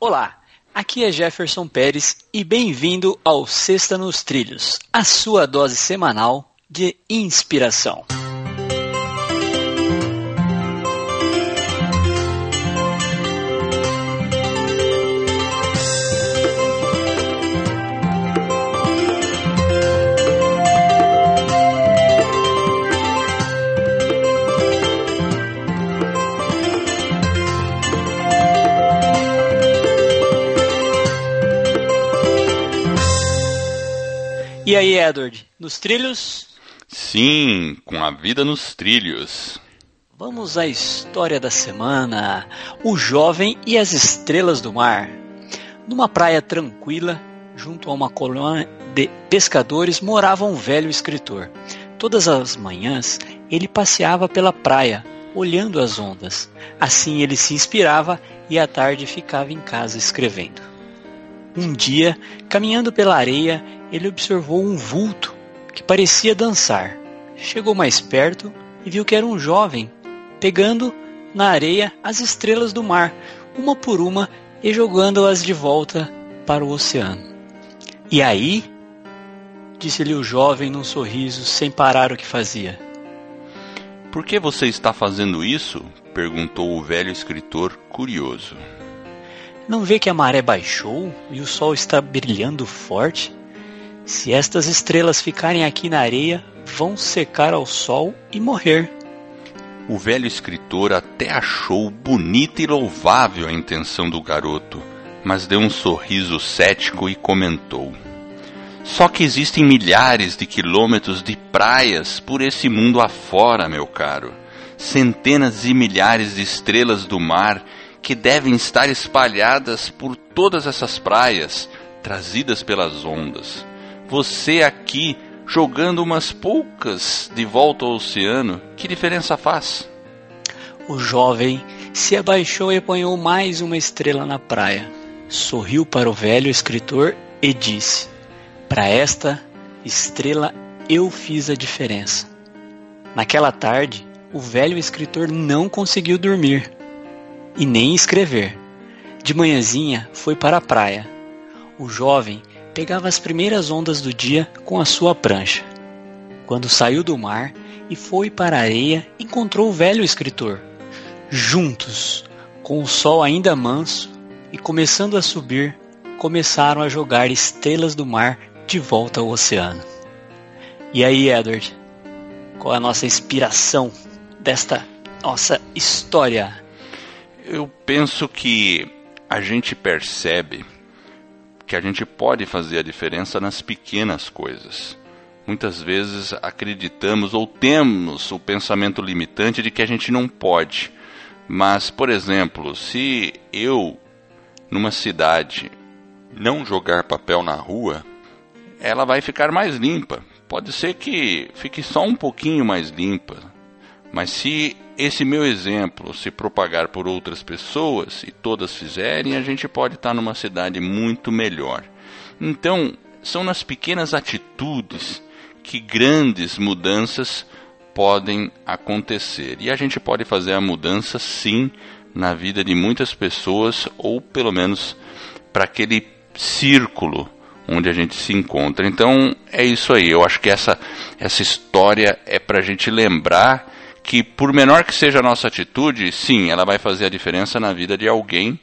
Olá, aqui é Jefferson Pérez e bem-vindo ao Sexta nos Trilhos, a sua dose semanal de inspiração. E aí, Edward, nos trilhos? Sim, com a vida nos trilhos. Vamos à história da semana: O jovem e as estrelas do mar. Numa praia tranquila, junto a uma colônia de pescadores, morava um velho escritor. Todas as manhãs ele passeava pela praia, olhando as ondas. Assim ele se inspirava e à tarde ficava em casa escrevendo. Um dia, caminhando pela areia, ele observou um vulto que parecia dançar. Chegou mais perto e viu que era um jovem, pegando na areia as estrelas do mar, uma por uma, e jogando-as de volta para o oceano. E aí? disse-lhe o jovem num sorriso, sem parar o que fazia. Por que você está fazendo isso? perguntou o velho escritor, curioso. Não vê que a maré baixou e o sol está brilhando forte? Se estas estrelas ficarem aqui na areia, vão secar ao sol e morrer. O velho escritor até achou bonita e louvável a intenção do garoto, mas deu um sorriso cético e comentou: Só que existem milhares de quilômetros de praias por esse mundo afora, meu caro. Centenas e milhares de estrelas do mar que devem estar espalhadas por todas essas praias, trazidas pelas ondas. Você aqui jogando umas poucas de volta ao oceano, que diferença faz? O jovem se abaixou e apanhou mais uma estrela na praia. Sorriu para o velho escritor e disse: Para esta estrela eu fiz a diferença. Naquela tarde, o velho escritor não conseguiu dormir e nem escrever. De manhãzinha foi para a praia. O jovem pegava as primeiras ondas do dia com a sua prancha. Quando saiu do mar e foi para a areia, encontrou o velho escritor. Juntos, com o sol ainda manso e começando a subir, começaram a jogar estrelas do mar de volta ao oceano. E aí, Edward, qual é a nossa inspiração desta nossa história? Eu penso que a gente percebe que a gente pode fazer a diferença nas pequenas coisas. Muitas vezes acreditamos ou temos o pensamento limitante de que a gente não pode. Mas, por exemplo, se eu, numa cidade, não jogar papel na rua, ela vai ficar mais limpa. Pode ser que fique só um pouquinho mais limpa, mas se esse meu exemplo se propagar por outras pessoas e todas fizerem, a gente pode estar numa cidade muito melhor. Então, são nas pequenas atitudes que grandes mudanças podem acontecer. E a gente pode fazer a mudança sim na vida de muitas pessoas, ou pelo menos para aquele círculo onde a gente se encontra. Então é isso aí. Eu acho que essa, essa história é para a gente lembrar que, por menor que seja a nossa atitude, sim, ela vai fazer a diferença na vida de alguém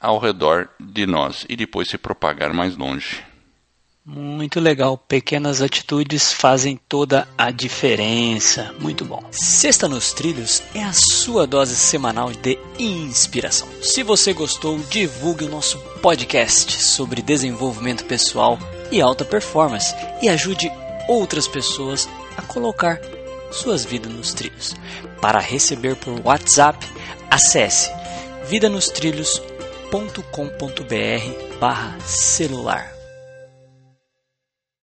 ao redor de nós e depois se propagar mais longe. Muito legal. Pequenas atitudes fazem toda a diferença. Muito bom. Sexta nos Trilhos é a sua dose semanal de inspiração. Se você gostou, divulgue o nosso podcast sobre desenvolvimento pessoal e alta performance e ajude outras pessoas a colocar suas vidas nos trilhos. Para receber por WhatsApp, acesse vidanostrilhos.com.br barra celular.